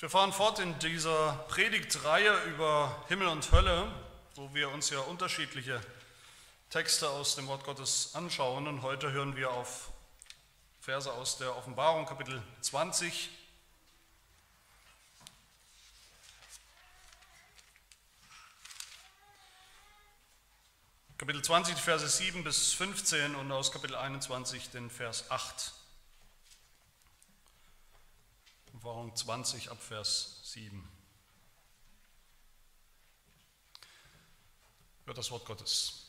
Wir fahren fort in dieser Predigtreihe über Himmel und Hölle, wo wir uns ja unterschiedliche Texte aus dem Wort Gottes anschauen. Und heute hören wir auf Verse aus der Offenbarung, Kapitel 20. Kapitel 20, die Verse 7 bis 15 und aus Kapitel 21 den Vers 8. Offenbarung 20 ab Vers 7. Hört das Wort Gottes.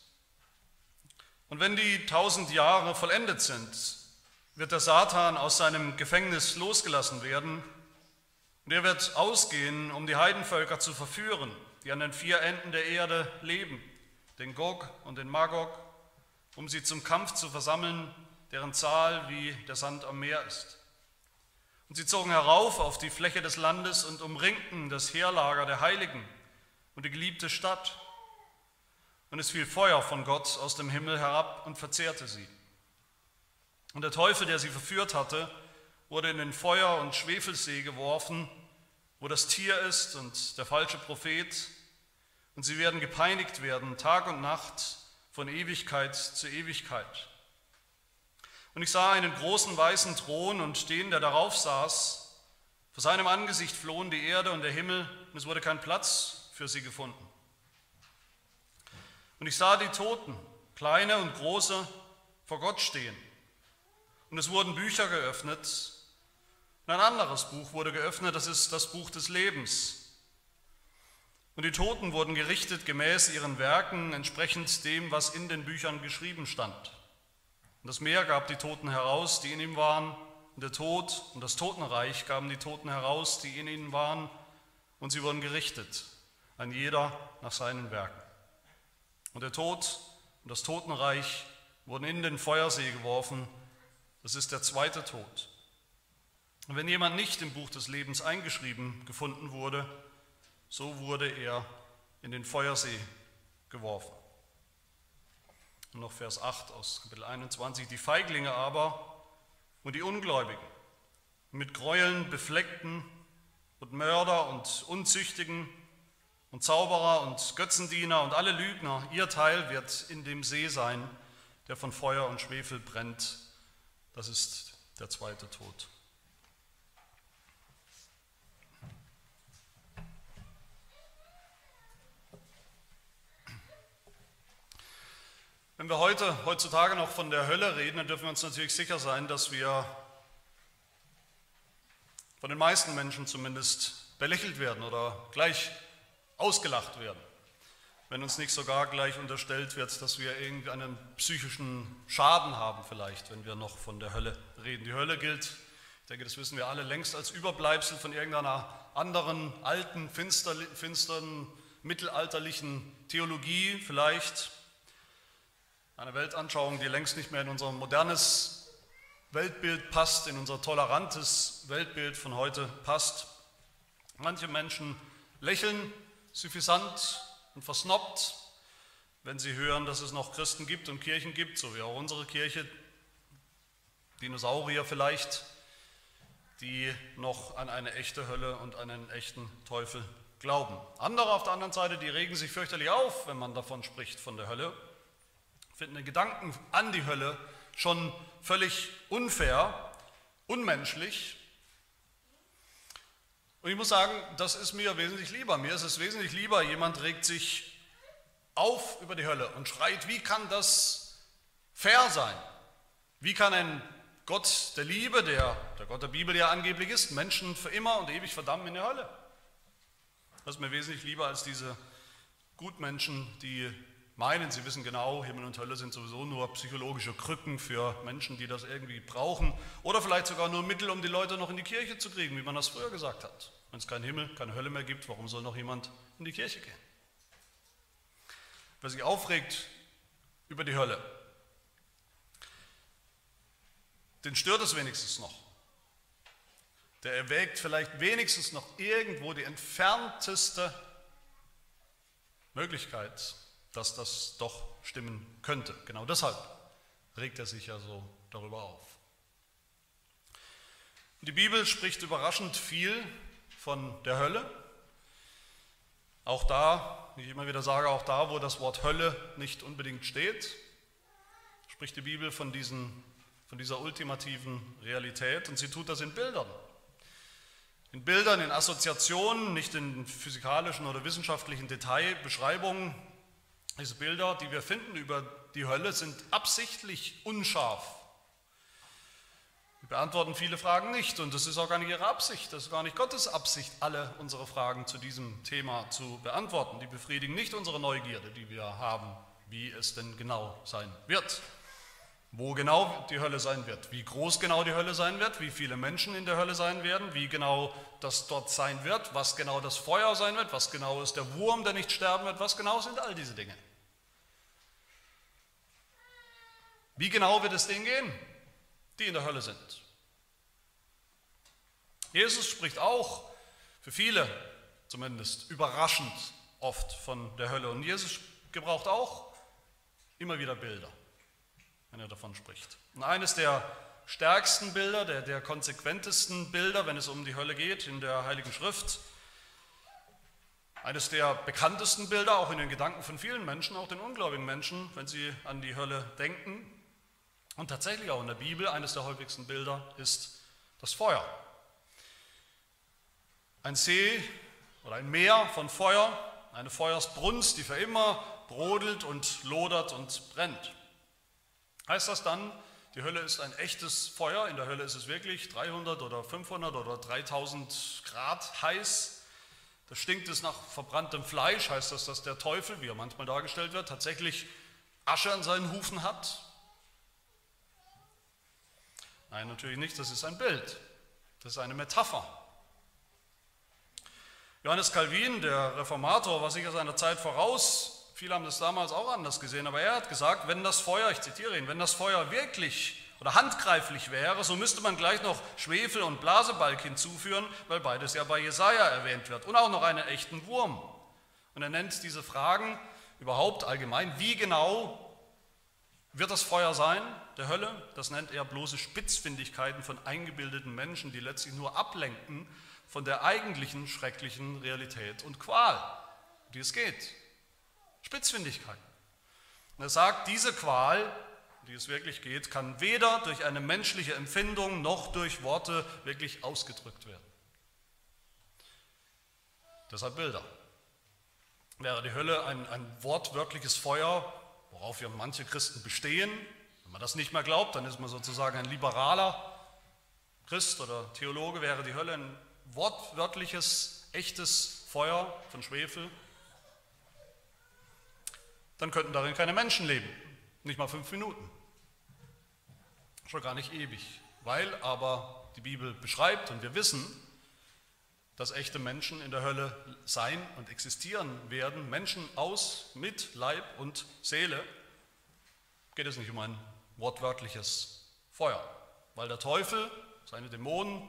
Und wenn die tausend Jahre vollendet sind, wird der Satan aus seinem Gefängnis losgelassen werden und er wird ausgehen, um die Heidenvölker zu verführen, die an den vier Enden der Erde leben, den Gog und den Magog, um sie zum Kampf zu versammeln, deren Zahl wie der Sand am Meer ist. Und sie zogen herauf auf die Fläche des Landes und umringten das Heerlager der Heiligen und die geliebte Stadt. Und es fiel Feuer von Gott aus dem Himmel herab und verzehrte sie. Und der Teufel, der sie verführt hatte, wurde in den Feuer- und Schwefelsee geworfen, wo das Tier ist und der falsche Prophet. Und sie werden gepeinigt werden, Tag und Nacht, von Ewigkeit zu Ewigkeit. Und ich sah einen großen weißen Thron und den, der darauf saß. Vor seinem Angesicht flohen die Erde und der Himmel und es wurde kein Platz für sie gefunden. Und ich sah die Toten, kleine und große, vor Gott stehen. Und es wurden Bücher geöffnet. Und ein anderes Buch wurde geöffnet, das ist das Buch des Lebens. Und die Toten wurden gerichtet gemäß ihren Werken, entsprechend dem, was in den Büchern geschrieben stand. Und das Meer gab die Toten heraus, die in ihm waren, und der Tod und das Totenreich gaben die Toten heraus, die in ihnen waren, und sie wurden gerichtet, ein jeder nach seinen Werken. Und der Tod und das Totenreich wurden in den Feuersee geworfen, das ist der zweite Tod. Und wenn jemand nicht im Buch des Lebens eingeschrieben gefunden wurde, so wurde er in den Feuersee geworfen. Und noch Vers 8 aus Kapitel 21. Die Feiglinge aber und die Ungläubigen, mit Gräueln befleckten und Mörder und Unzüchtigen und Zauberer und Götzendiener und alle Lügner, ihr Teil wird in dem See sein, der von Feuer und Schwefel brennt. Das ist der zweite Tod. Wenn wir heute, heutzutage noch von der Hölle reden, dann dürfen wir uns natürlich sicher sein, dass wir von den meisten Menschen zumindest belächelt werden oder gleich ausgelacht werden. Wenn uns nicht sogar gleich unterstellt wird, dass wir irgendeinen psychischen Schaden haben vielleicht, wenn wir noch von der Hölle reden. Die Hölle gilt, ich denke, das wissen wir alle, längst als Überbleibsel von irgendeiner anderen, alten, finsteren, mittelalterlichen Theologie vielleicht eine Weltanschauung, die längst nicht mehr in unser modernes Weltbild passt, in unser tolerantes Weltbild von heute passt. Manche Menschen lächeln suffisant und versnobbt, wenn sie hören, dass es noch Christen gibt und Kirchen gibt, so wie auch unsere Kirche, Dinosaurier vielleicht, die noch an eine echte Hölle und einen echten Teufel glauben. Andere auf der anderen Seite, die regen sich fürchterlich auf, wenn man davon spricht, von der Hölle finden den Gedanken an die Hölle schon völlig unfair, unmenschlich. Und ich muss sagen, das ist mir wesentlich lieber. Mir ist es wesentlich lieber, jemand regt sich auf über die Hölle und schreit, wie kann das fair sein? Wie kann ein Gott der Liebe, der der Gott der Bibel ja angeblich ist, Menschen für immer und ewig verdammen in der Hölle? Das ist mir wesentlich lieber als diese Gutmenschen, die meinen, sie wissen genau, Himmel und Hölle sind sowieso nur psychologische Krücken für Menschen, die das irgendwie brauchen. Oder vielleicht sogar nur Mittel, um die Leute noch in die Kirche zu kriegen, wie man das früher gesagt hat. Wenn es keinen Himmel, keine Hölle mehr gibt, warum soll noch jemand in die Kirche gehen? Wer sich aufregt über die Hölle, den stört es wenigstens noch. Der erwägt vielleicht wenigstens noch irgendwo die entfernteste Möglichkeit, dass das doch stimmen könnte. Genau deshalb regt er sich ja so darüber auf. Die Bibel spricht überraschend viel von der Hölle. Auch da, wie ich immer wieder sage, auch da, wo das Wort Hölle nicht unbedingt steht, spricht die Bibel von, diesen, von dieser ultimativen Realität und sie tut das in Bildern. In Bildern, in Assoziationen, nicht in physikalischen oder wissenschaftlichen Detailbeschreibungen. Diese Bilder, die wir finden über die Hölle, sind absichtlich unscharf. Sie beantworten viele Fragen nicht und das ist auch gar nicht ihre Absicht, das ist gar nicht Gottes Absicht, alle unsere Fragen zu diesem Thema zu beantworten. Die befriedigen nicht unsere Neugierde, die wir haben, wie es denn genau sein wird wo genau die Hölle sein wird, wie groß genau die Hölle sein wird, wie viele Menschen in der Hölle sein werden, wie genau das dort sein wird, was genau das Feuer sein wird, was genau ist der Wurm, der nicht sterben wird, was genau sind all diese Dinge. Wie genau wird es denen gehen, die in der Hölle sind? Jesus spricht auch, für viele zumindest, überraschend oft von der Hölle. Und Jesus gebraucht auch immer wieder Bilder wenn er davon spricht. Und eines der stärksten Bilder, der, der konsequentesten Bilder, wenn es um die Hölle geht, in der Heiligen Schrift, eines der bekanntesten Bilder, auch in den Gedanken von vielen Menschen, auch den ungläubigen Menschen, wenn sie an die Hölle denken, und tatsächlich auch in der Bibel, eines der häufigsten Bilder ist das Feuer. Ein See oder ein Meer von Feuer, eine Feuersbrunst, die für immer brodelt und lodert und brennt. Heißt das dann, die Hölle ist ein echtes Feuer, in der Hölle ist es wirklich 300 oder 500 oder 3000 Grad heiß. Da stinkt es nach verbranntem Fleisch, heißt das, dass der Teufel, wie er manchmal dargestellt wird, tatsächlich Asche an seinen Hufen hat? Nein, natürlich nicht, das ist ein Bild, das ist eine Metapher. Johannes Calvin, der Reformator, war sicher seiner Zeit voraus, Viele haben das damals auch anders gesehen, aber er hat gesagt, wenn das Feuer, ich zitiere ihn, wenn das Feuer wirklich oder handgreiflich wäre, so müsste man gleich noch Schwefel und Blasebalg hinzuführen, weil beides ja bei Jesaja erwähnt wird und auch noch einen echten Wurm. Und er nennt diese Fragen überhaupt allgemein, wie genau wird das Feuer sein, der Hölle? Das nennt er bloße Spitzfindigkeiten von eingebildeten Menschen, die letztlich nur ablenken von der eigentlichen schrecklichen Realität und Qual, die es geht. Spitzfindigkeit. Und er sagt, diese Qual, die es wirklich geht, kann weder durch eine menschliche Empfindung noch durch Worte wirklich ausgedrückt werden. Deshalb Bilder. Wäre die Hölle ein, ein wortwörtliches Feuer, worauf ja manche Christen bestehen, wenn man das nicht mehr glaubt, dann ist man sozusagen ein liberaler Christ oder Theologe, wäre die Hölle ein wortwörtliches, echtes Feuer von Schwefel, dann könnten darin keine Menschen leben. Nicht mal fünf Minuten. Schon gar nicht ewig. Weil aber die Bibel beschreibt und wir wissen, dass echte Menschen in der Hölle sein und existieren werden, Menschen aus, mit Leib und Seele, geht es nicht um ein wortwörtliches Feuer. Weil der Teufel, seine Dämonen,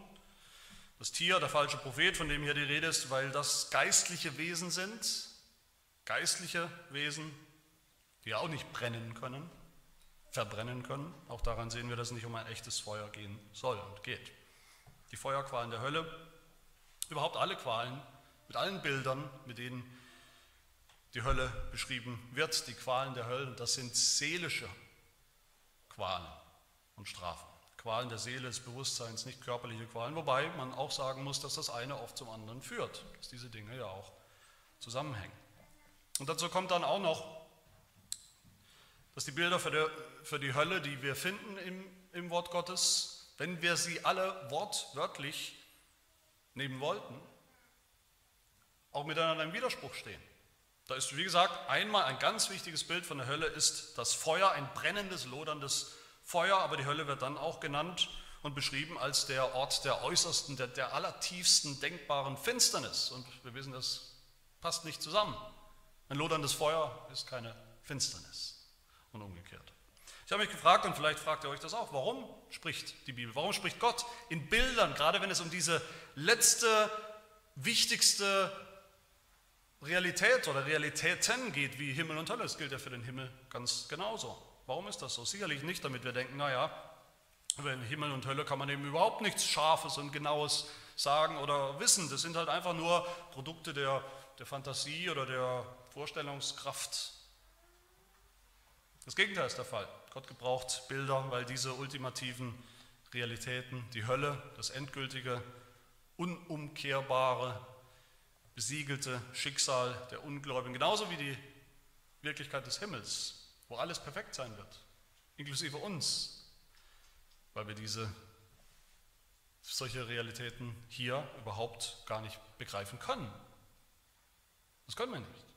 das Tier, der falsche Prophet, von dem hier die Rede ist, weil das geistliche Wesen sind, geistliche Wesen, die auch nicht brennen können, verbrennen können. Auch daran sehen wir, dass es nicht um ein echtes Feuer gehen soll und geht. Die Feuerqualen der Hölle, überhaupt alle Qualen, mit allen Bildern, mit denen die Hölle beschrieben wird, die Qualen der Hölle, das sind seelische Qualen und Strafen. Qualen der Seele, des Bewusstseins, nicht körperliche Qualen, wobei man auch sagen muss, dass das eine oft zum anderen führt, dass diese Dinge ja auch zusammenhängen. Und dazu kommt dann auch noch dass die Bilder für die, für die Hölle, die wir finden im, im Wort Gottes, wenn wir sie alle wortwörtlich nehmen wollten, auch miteinander im Widerspruch stehen. Da ist, wie gesagt, einmal ein ganz wichtiges Bild von der Hölle ist das Feuer, ein brennendes, loderndes Feuer, aber die Hölle wird dann auch genannt und beschrieben als der Ort der äußersten, der, der allertiefsten denkbaren Finsternis. Und wir wissen, das passt nicht zusammen. Ein loderndes Feuer ist keine Finsternis und umgekehrt. Ich habe mich gefragt, und vielleicht fragt ihr euch das auch, warum spricht die Bibel, warum spricht Gott in Bildern, gerade wenn es um diese letzte, wichtigste Realität oder Realitäten geht, wie Himmel und Hölle. Das gilt ja für den Himmel ganz genauso. Warum ist das so? Sicherlich nicht, damit wir denken, naja, über Himmel und Hölle kann man eben überhaupt nichts Scharfes und Genaues sagen oder wissen. Das sind halt einfach nur Produkte der, der Fantasie oder der Vorstellungskraft. Das Gegenteil ist der Fall. Gott gebraucht Bilder, weil diese ultimativen Realitäten, die Hölle, das endgültige, unumkehrbare, besiegelte Schicksal der Ungläubigen, genauso wie die Wirklichkeit des Himmels, wo alles perfekt sein wird, inklusive uns, weil wir diese solche Realitäten hier überhaupt gar nicht begreifen können. Das können wir nicht.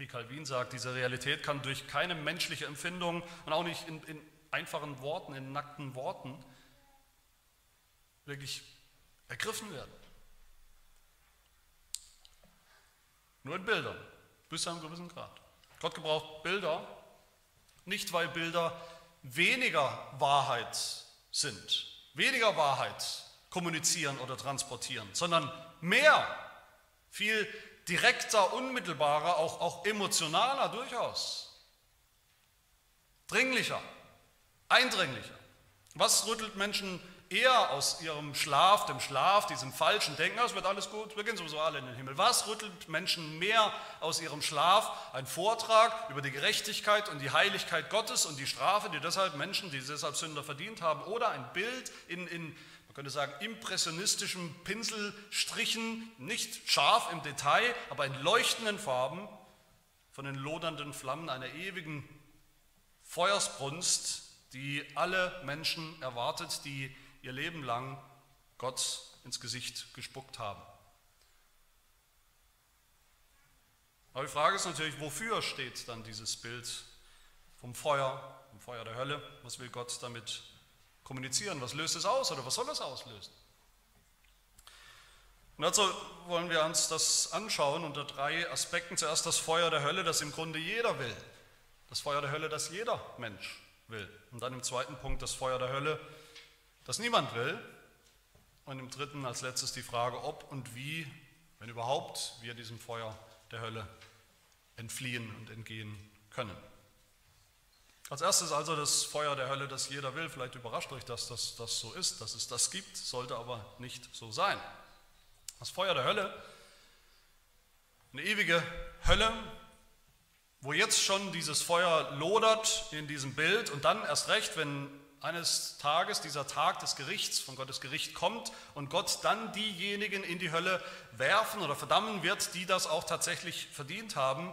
Wie Calvin sagt, diese Realität kann durch keine menschliche Empfindung und auch nicht in, in einfachen Worten, in nackten Worten wirklich ergriffen werden. Nur in Bildern, bis zu einem gewissen Grad. Gott gebraucht Bilder, nicht weil Bilder weniger Wahrheit sind, weniger Wahrheit kommunizieren oder transportieren, sondern mehr, viel direkter, unmittelbarer, auch, auch emotionaler durchaus, dringlicher, eindringlicher. Was rüttelt Menschen eher aus ihrem Schlaf, dem Schlaf, diesem falschen Denken, es wird alles gut, wir gehen sowieso alle in den Himmel. Was rüttelt Menschen mehr aus ihrem Schlaf? Ein Vortrag über die Gerechtigkeit und die Heiligkeit Gottes und die Strafe, die deshalb Menschen, die deshalb Sünder verdient haben, oder ein Bild in, in könnte sagen, impressionistischen Pinselstrichen, nicht scharf im Detail, aber in leuchtenden Farben von den lodernden Flammen einer ewigen Feuersbrunst, die alle Menschen erwartet, die ihr Leben lang Gott ins Gesicht gespuckt haben. Aber die Frage ist natürlich, wofür steht dann dieses Bild vom Feuer, vom Feuer der Hölle? Was will Gott damit kommunizieren? Was löst es aus oder was soll es auslösen? Und dazu wollen wir uns das anschauen unter drei Aspekten. Zuerst das Feuer der Hölle, das im Grunde jeder will. Das Feuer der Hölle, das jeder Mensch will. Und dann im zweiten Punkt das Feuer der Hölle, das niemand will. Und im dritten als letztes die Frage, ob und wie, wenn überhaupt, wir diesem Feuer der Hölle entfliehen und entgehen können. Als erstes also das Feuer der Hölle, das jeder will. Vielleicht überrascht euch, dass das, das so ist, dass es das gibt, sollte aber nicht so sein. Das Feuer der Hölle, eine ewige Hölle, wo jetzt schon dieses Feuer lodert in diesem Bild und dann erst recht, wenn eines Tages dieser Tag des Gerichts, von Gottes Gericht kommt und Gott dann diejenigen in die Hölle werfen oder verdammen wird, die das auch tatsächlich verdient haben.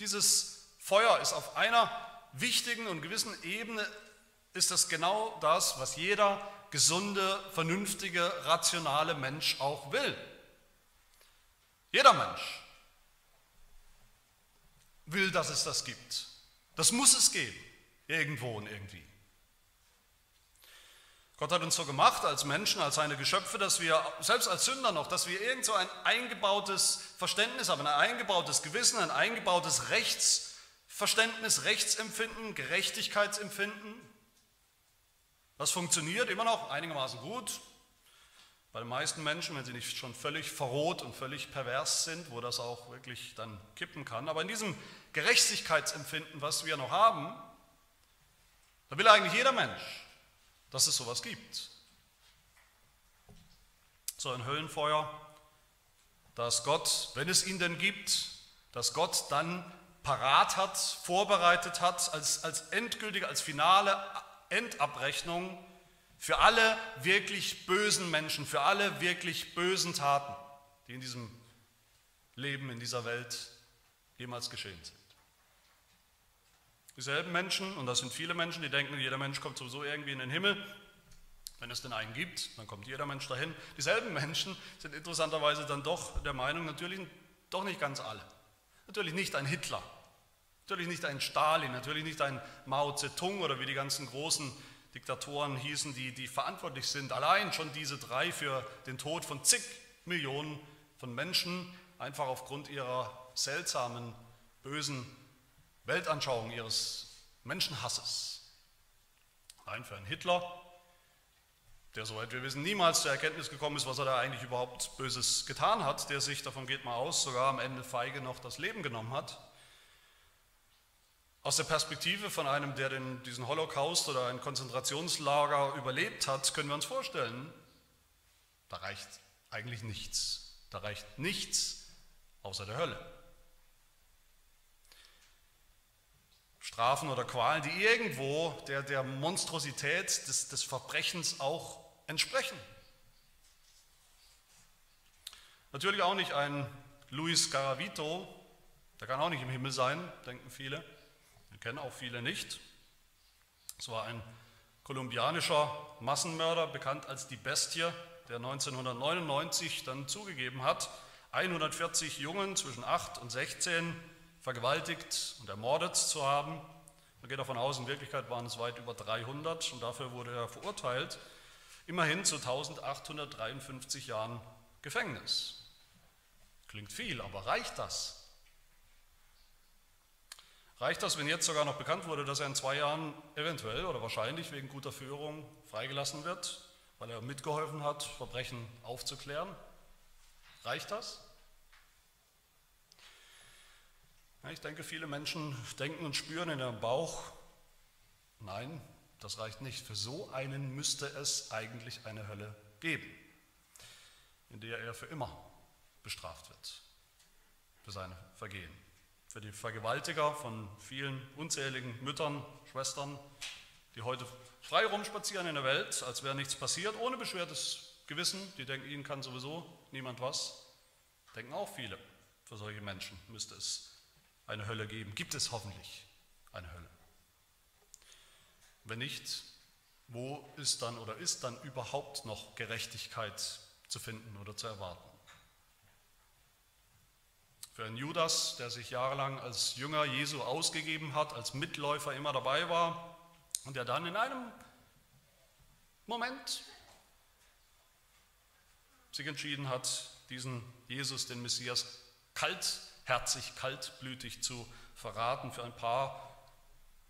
Dieses Feuer ist auf einer wichtigen und gewissen Ebene ist das genau das, was jeder gesunde, vernünftige, rationale Mensch auch will. Jeder Mensch will, dass es das gibt. Das muss es geben, irgendwo und irgendwie. Gott hat uns so gemacht als Menschen, als seine Geschöpfe, dass wir, selbst als Sünder noch, dass wir irgend so ein eingebautes Verständnis haben, ein eingebautes Gewissen, ein eingebautes Rechtsverständnis, Rechtsempfinden, Gerechtigkeitsempfinden. Das funktioniert immer noch einigermaßen gut. Bei den meisten Menschen, wenn sie nicht schon völlig verroht und völlig pervers sind, wo das auch wirklich dann kippen kann. Aber in diesem Gerechtigkeitsempfinden, was wir noch haben, da will eigentlich jeder Mensch dass es sowas gibt. So ein Höllenfeuer, das Gott, wenn es ihn denn gibt, dass Gott dann parat hat, vorbereitet hat, als, als endgültige, als finale Endabrechnung für alle wirklich bösen Menschen, für alle wirklich bösen Taten, die in diesem Leben, in dieser Welt jemals geschehen sind. Dieselben Menschen, und das sind viele Menschen, die denken, jeder Mensch kommt sowieso irgendwie in den Himmel. Wenn es denn einen gibt, dann kommt jeder Mensch dahin. Dieselben Menschen sind interessanterweise dann doch der Meinung, natürlich doch nicht ganz alle. Natürlich nicht ein Hitler, natürlich nicht ein Stalin, natürlich nicht ein Mao Zedong oder wie die ganzen großen Diktatoren hießen, die, die verantwortlich sind. Allein schon diese drei für den Tod von zig Millionen von Menschen, einfach aufgrund ihrer seltsamen, bösen Weltanschauung ihres Menschenhasses. Nein, für einen Hitler, der, soweit wir wissen, niemals zur Erkenntnis gekommen ist, was er da eigentlich überhaupt Böses getan hat, der sich, davon geht mal aus, sogar am Ende feige noch das Leben genommen hat. Aus der Perspektive von einem, der den, diesen Holocaust oder ein Konzentrationslager überlebt hat, können wir uns vorstellen, Da reicht eigentlich nichts. Da reicht nichts außer der Hölle. Strafen oder Qualen, die irgendwo der, der Monstrosität des, des Verbrechens auch entsprechen. Natürlich auch nicht ein Luis Garavito, der kann auch nicht im Himmel sein, denken viele. Kennen auch viele nicht. Es war ein kolumbianischer Massenmörder, bekannt als die Bestie, der 1999 dann zugegeben hat, 140 Jungen zwischen 8 und 16 vergewaltigt und ermordet zu haben. Man geht davon aus, in Wirklichkeit waren es weit über 300 und dafür wurde er verurteilt, immerhin zu 1853 Jahren Gefängnis. Klingt viel, aber reicht das? Reicht das, wenn jetzt sogar noch bekannt wurde, dass er in zwei Jahren eventuell oder wahrscheinlich wegen guter Führung freigelassen wird, weil er mitgeholfen hat, Verbrechen aufzuklären? Reicht das? Ich denke, viele Menschen denken und spüren in ihrem Bauch, nein, das reicht nicht. Für so einen müsste es eigentlich eine Hölle geben, in der er für immer bestraft wird, für seine Vergehen. Für die Vergewaltiger von vielen unzähligen Müttern, Schwestern, die heute frei rumspazieren in der Welt, als wäre nichts passiert, ohne beschwertes Gewissen, die denken, ihnen kann sowieso niemand was, denken auch viele. Für solche Menschen müsste es eine Hölle geben. Gibt es hoffentlich eine Hölle? Wenn nicht, wo ist dann oder ist dann überhaupt noch Gerechtigkeit zu finden oder zu erwarten? Für einen Judas, der sich jahrelang als Jünger Jesu ausgegeben hat, als Mitläufer immer dabei war und der dann in einem Moment sich entschieden hat, diesen Jesus, den Messias, kalt herzig, kaltblütig zu verraten für ein paar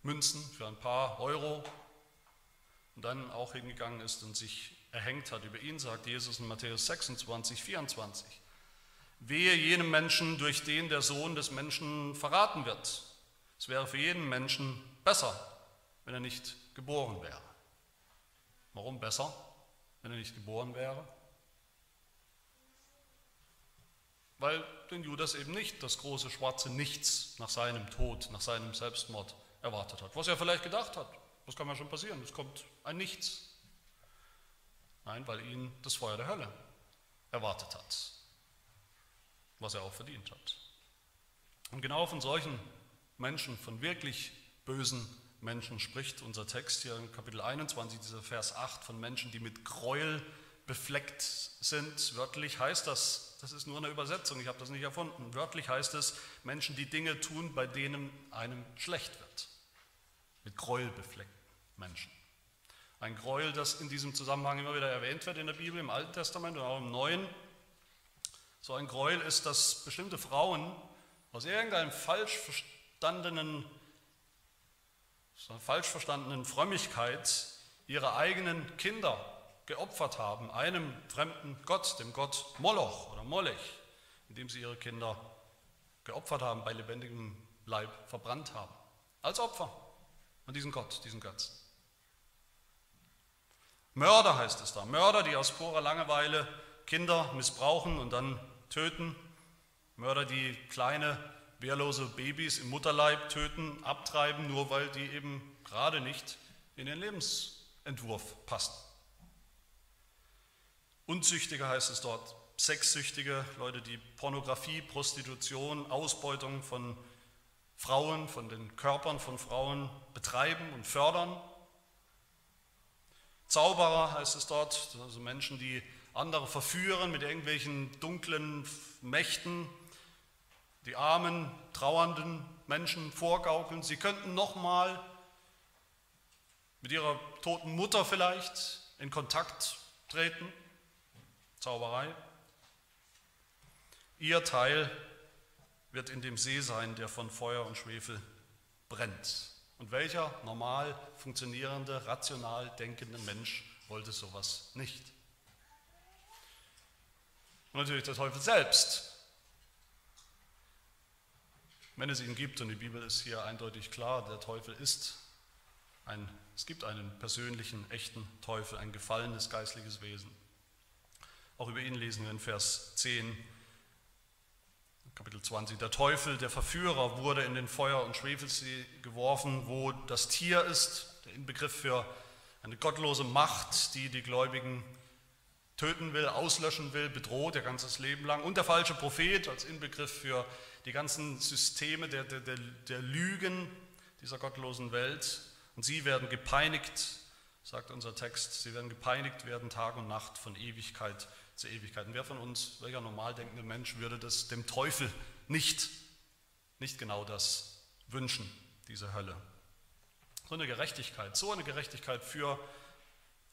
Münzen, für ein paar Euro und dann auch hingegangen ist und sich erhängt hat. Über ihn sagt Jesus in Matthäus 26, 24. Wehe jenem Menschen, durch den der Sohn des Menschen verraten wird. Es wäre für jeden Menschen besser, wenn er nicht geboren wäre. Warum besser, wenn er nicht geboren wäre? weil den Judas eben nicht das große schwarze Nichts nach seinem Tod, nach seinem Selbstmord erwartet hat. Was er vielleicht gedacht hat, das kann ja schon passieren, es kommt ein Nichts. Nein, weil ihn das Feuer der Hölle erwartet hat, was er auch verdient hat. Und genau von solchen Menschen, von wirklich bösen Menschen spricht unser Text hier in Kapitel 21, dieser Vers 8, von Menschen, die mit Gräuel befleckt sind. Wörtlich heißt das das ist nur eine Übersetzung, ich habe das nicht erfunden. Wörtlich heißt es Menschen, die Dinge tun, bei denen einem schlecht wird. Mit Gräuel befleckten Menschen. Ein Gräuel, das in diesem Zusammenhang immer wieder erwähnt wird in der Bibel, im Alten Testament und auch im Neuen. So ein Gräuel ist, dass bestimmte Frauen aus irgendeinem falsch verstandenen, falsch verstandenen Frömmigkeit ihre eigenen Kinder geopfert haben, einem fremden Gott, dem Gott Moloch oder Molech, indem sie ihre Kinder geopfert haben, bei lebendigem Leib verbrannt haben. Als Opfer an diesen Gott, diesen Götzen. Mörder heißt es da. Mörder, die aus purer Langeweile Kinder missbrauchen und dann töten. Mörder, die kleine, wehrlose Babys im Mutterleib töten, abtreiben, nur weil die eben gerade nicht in den Lebensentwurf passen. Unzüchtige heißt es dort, Sexsüchtige, Leute, die Pornografie, Prostitution, Ausbeutung von Frauen, von den Körpern von Frauen betreiben und fördern. Zauberer heißt es dort, also Menschen, die andere verführen mit irgendwelchen dunklen Mächten, die armen, trauernden Menschen vorgaukeln. Sie könnten nochmal mit ihrer toten Mutter vielleicht in Kontakt treten. Zauberei. Ihr Teil wird in dem See sein, der von Feuer und Schwefel brennt. Und welcher normal funktionierende, rational denkende Mensch wollte sowas nicht? Und natürlich der Teufel selbst. Wenn es ihn gibt, und die Bibel ist hier eindeutig klar, der Teufel ist ein, es gibt einen persönlichen, echten Teufel, ein gefallenes geistliches Wesen. Auch über ihn lesen wir in Vers 10, Kapitel 20. Der Teufel, der Verführer, wurde in den Feuer- und Schwefelsee geworfen, wo das Tier ist, der Inbegriff für eine gottlose Macht, die die Gläubigen töten will, auslöschen will, bedroht ihr ganzes Leben lang. Und der falsche Prophet als Inbegriff für die ganzen Systeme der, der, der, Lügen dieser gottlosen Welt. Und sie werden gepeinigt, sagt unser Text, sie werden gepeinigt werden Tag und Nacht von Ewigkeit zu Ewigkeit. Und wer von uns, welcher normal denkende Mensch, würde das dem Teufel nicht, nicht genau das wünschen, diese Hölle? So eine Gerechtigkeit, so eine Gerechtigkeit für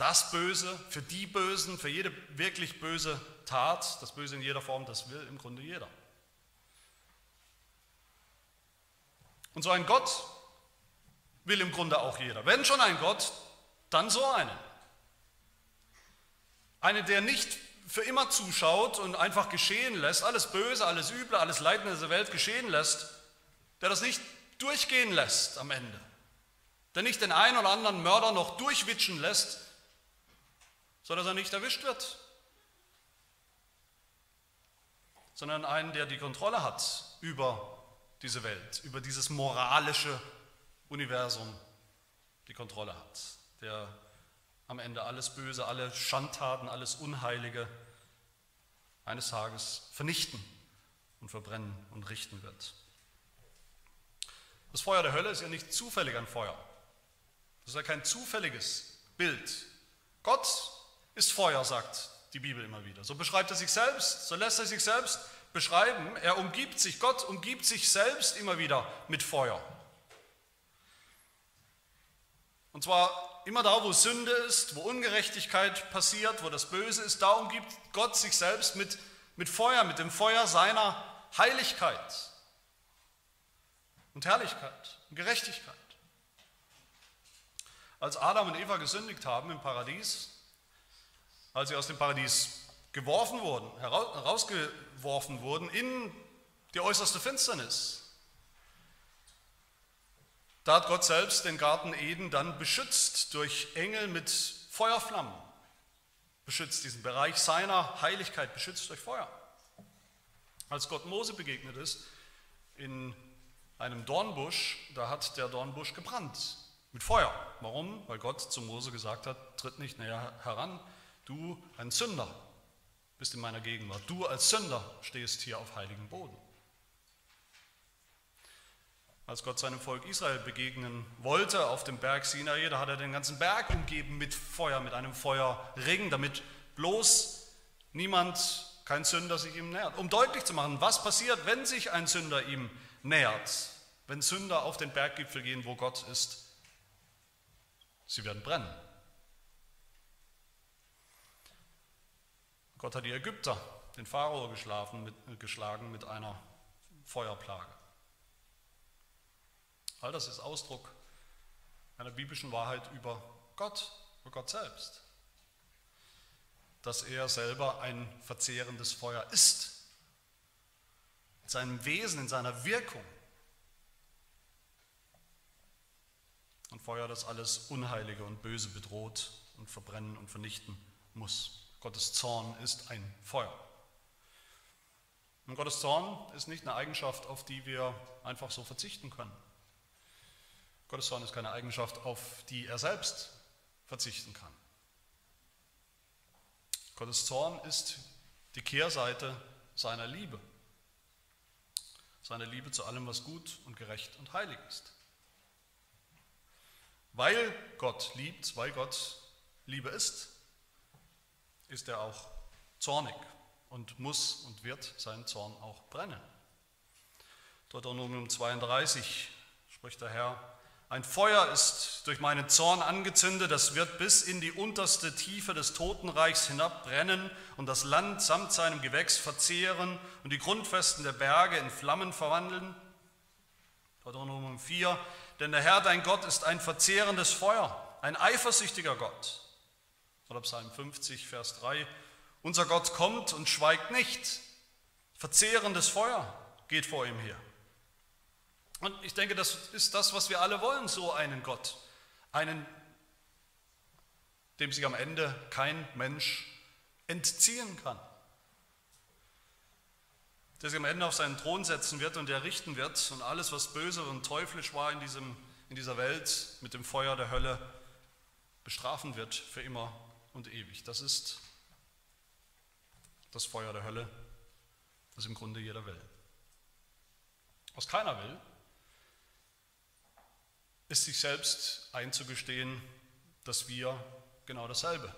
das Böse, für die Bösen, für jede wirklich böse Tat, das Böse in jeder Form, das will im Grunde jeder. Und so ein Gott will im Grunde auch jeder. Wenn schon ein Gott, dann so einen. Einen, der nicht für immer zuschaut und einfach geschehen lässt, alles Böse, alles Üble, alles Leiden dieser Welt geschehen lässt, der das nicht durchgehen lässt am Ende, der nicht den einen oder anderen Mörder noch durchwitschen lässt, so dass er nicht erwischt wird, sondern einen, der die Kontrolle hat über diese Welt, über dieses moralische Universum die Kontrolle hat, der am Ende alles Böse, alle Schandtaten, alles Unheilige eines Tages vernichten und verbrennen und richten wird. Das Feuer der Hölle ist ja nicht zufällig ein Feuer. Das ist ja kein zufälliges Bild. Gott ist Feuer, sagt die Bibel immer wieder. So beschreibt er sich selbst, so lässt er sich selbst beschreiben. Er umgibt sich, Gott umgibt sich selbst immer wieder mit Feuer. Und zwar immer da, wo Sünde ist, wo Ungerechtigkeit passiert, wo das Böse ist, da umgibt Gott sich selbst mit, mit Feuer, mit dem Feuer seiner Heiligkeit und Herrlichkeit und Gerechtigkeit. Als Adam und Eva gesündigt haben im Paradies, als sie aus dem Paradies geworfen wurden, herausgeworfen wurden in die äußerste Finsternis, da hat Gott selbst den Garten Eden dann beschützt durch Engel mit Feuerflammen. Beschützt diesen Bereich seiner Heiligkeit, beschützt durch Feuer. Als Gott Mose begegnet ist in einem Dornbusch, da hat der Dornbusch gebrannt mit Feuer. Warum? Weil Gott zu Mose gesagt hat, tritt nicht näher heran, du ein Sünder bist in meiner Gegenwart. Du als Sünder stehst hier auf heiligem Boden. Als Gott seinem Volk Israel begegnen wollte auf dem Berg Sinai, da hat er den ganzen Berg umgeben mit Feuer, mit einem Feuerring, damit bloß niemand, kein Sünder sich ihm nähert. Um deutlich zu machen, was passiert, wenn sich ein Sünder ihm nähert, wenn Sünder auf den Berggipfel gehen, wo Gott ist. Sie werden brennen. Gott hat die Ägypter, den Pharao mit, geschlagen mit einer Feuerplage. All das ist Ausdruck einer biblischen Wahrheit über Gott, über Gott selbst. Dass er selber ein verzehrendes Feuer ist. In seinem Wesen, in seiner Wirkung. Und Feuer, das alles Unheilige und Böse bedroht und verbrennen und vernichten muss. Gottes Zorn ist ein Feuer. Und Gottes Zorn ist nicht eine Eigenschaft, auf die wir einfach so verzichten können. Gottes Zorn ist keine Eigenschaft, auf die er selbst verzichten kann. Gottes Zorn ist die Kehrseite seiner Liebe. Seine Liebe zu allem, was gut und gerecht und heilig ist. Weil Gott liebt, weil Gott Liebe ist, ist er auch zornig und muss und wird sein Zorn auch brennen. Deuteronomium 32 spricht der Herr, ein Feuer ist durch meinen Zorn angezündet, das wird bis in die unterste Tiefe des Totenreichs hinabbrennen und das Land samt seinem Gewächs verzehren und die Grundfesten der Berge in Flammen verwandeln. Deuteronomium 4, denn der Herr dein Gott ist ein verzehrendes Feuer, ein eifersüchtiger Gott. Oder Psalm 50, Vers 3, unser Gott kommt und schweigt nicht, verzehrendes Feuer geht vor ihm her. Und ich denke, das ist das, was wir alle wollen, so einen Gott. Einen, dem sich am Ende kein Mensch entziehen kann. Der sich am Ende auf seinen Thron setzen wird und er richten wird und alles, was böse und teuflisch war in, diesem, in dieser Welt, mit dem Feuer der Hölle bestrafen wird für immer und ewig. Das ist das Feuer der Hölle, das im Grunde jeder will. Was keiner will, ist sich selbst einzugestehen, dass wir genau dasselbe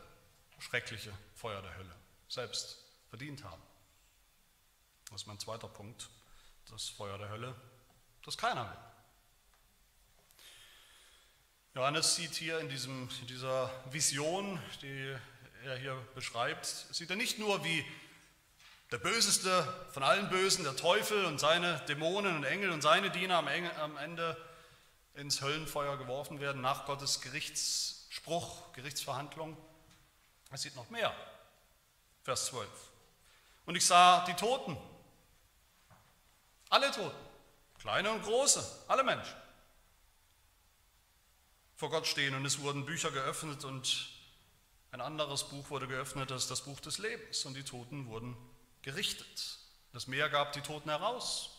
schreckliche Feuer der Hölle selbst verdient haben. Das ist mein zweiter Punkt, das Feuer der Hölle, das keiner will. Johannes sieht hier in, diesem, in dieser Vision, die er hier beschreibt, sieht er nicht nur, wie der Böseste von allen Bösen, der Teufel und seine Dämonen und Engel und seine Diener am Ende ins Höllenfeuer geworfen werden nach Gottes Gerichtsspruch, Gerichtsverhandlung. Er sieht noch mehr. Vers 12. Und ich sah die Toten, alle Toten, kleine und große, alle Menschen, vor Gott stehen und es wurden Bücher geöffnet und ein anderes Buch wurde geöffnet, das ist das Buch des Lebens und die Toten wurden gerichtet. Das Meer gab die Toten heraus.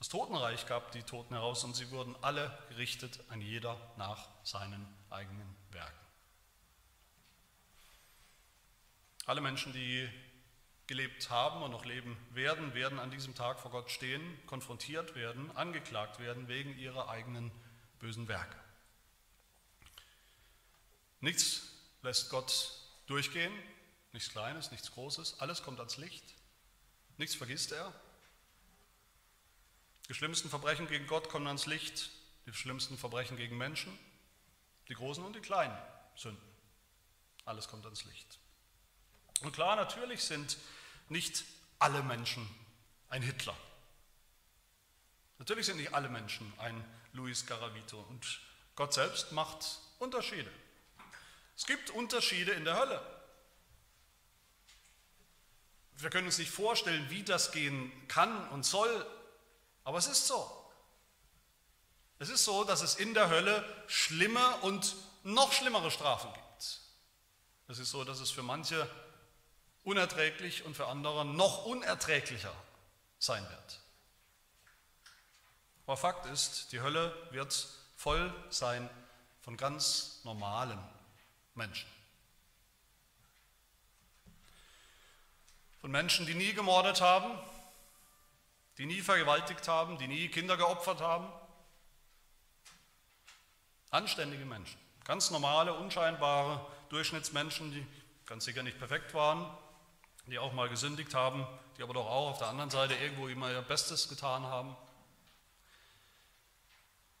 Das Totenreich gab die Toten heraus und sie wurden alle gerichtet, ein jeder nach seinen eigenen Werken. Alle Menschen, die gelebt haben und noch leben werden, werden an diesem Tag vor Gott stehen, konfrontiert werden, angeklagt werden wegen ihrer eigenen bösen Werke. Nichts lässt Gott durchgehen, nichts Kleines, nichts Großes, alles kommt ans Licht, nichts vergisst er. Die schlimmsten Verbrechen gegen Gott kommen ans Licht, die schlimmsten Verbrechen gegen Menschen, die großen und die kleinen Sünden. Alles kommt ans Licht. Und klar, natürlich sind nicht alle Menschen ein Hitler. Natürlich sind nicht alle Menschen ein Luis Garavito und Gott selbst macht Unterschiede. Es gibt Unterschiede in der Hölle. Wir können uns nicht vorstellen, wie das gehen kann und soll, aber es ist so. Es ist so, dass es in der Hölle schlimme und noch schlimmere Strafen gibt. Es ist so, dass es für manche unerträglich und für andere noch unerträglicher sein wird. Aber Fakt ist, die Hölle wird voll sein von ganz normalen Menschen. Von Menschen, die nie gemordet haben, die nie vergewaltigt haben, die nie Kinder geopfert haben. Anständige Menschen, ganz normale, unscheinbare Durchschnittsmenschen, die ganz sicher nicht perfekt waren, die auch mal gesündigt haben, die aber doch auch auf der anderen Seite irgendwo immer ihr Bestes getan haben.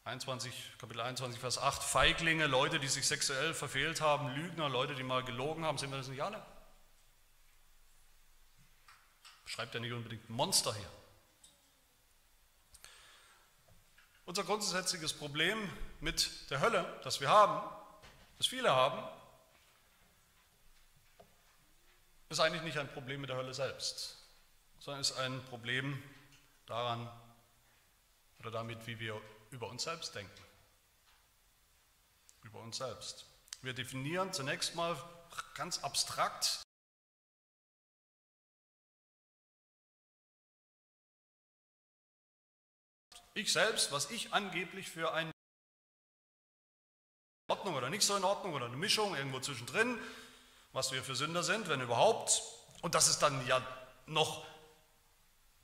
21, Kapitel 21, Vers 8, Feiglinge, Leute, die sich sexuell verfehlt haben, Lügner, Leute, die mal gelogen haben, sind wir das nicht alle? Schreibt ja nicht unbedingt Monster hier. Unser grundsätzliches Problem mit der Hölle, das wir haben, das viele haben, ist eigentlich nicht ein Problem mit der Hölle selbst, sondern ist ein Problem daran oder damit, wie wir über uns selbst denken. Über uns selbst. Wir definieren zunächst mal ganz abstrakt ich selbst, was ich angeblich für eine Ordnung oder nicht so in Ordnung oder eine Mischung irgendwo zwischendrin, was wir für Sünder sind, wenn überhaupt. Und dass es dann ja noch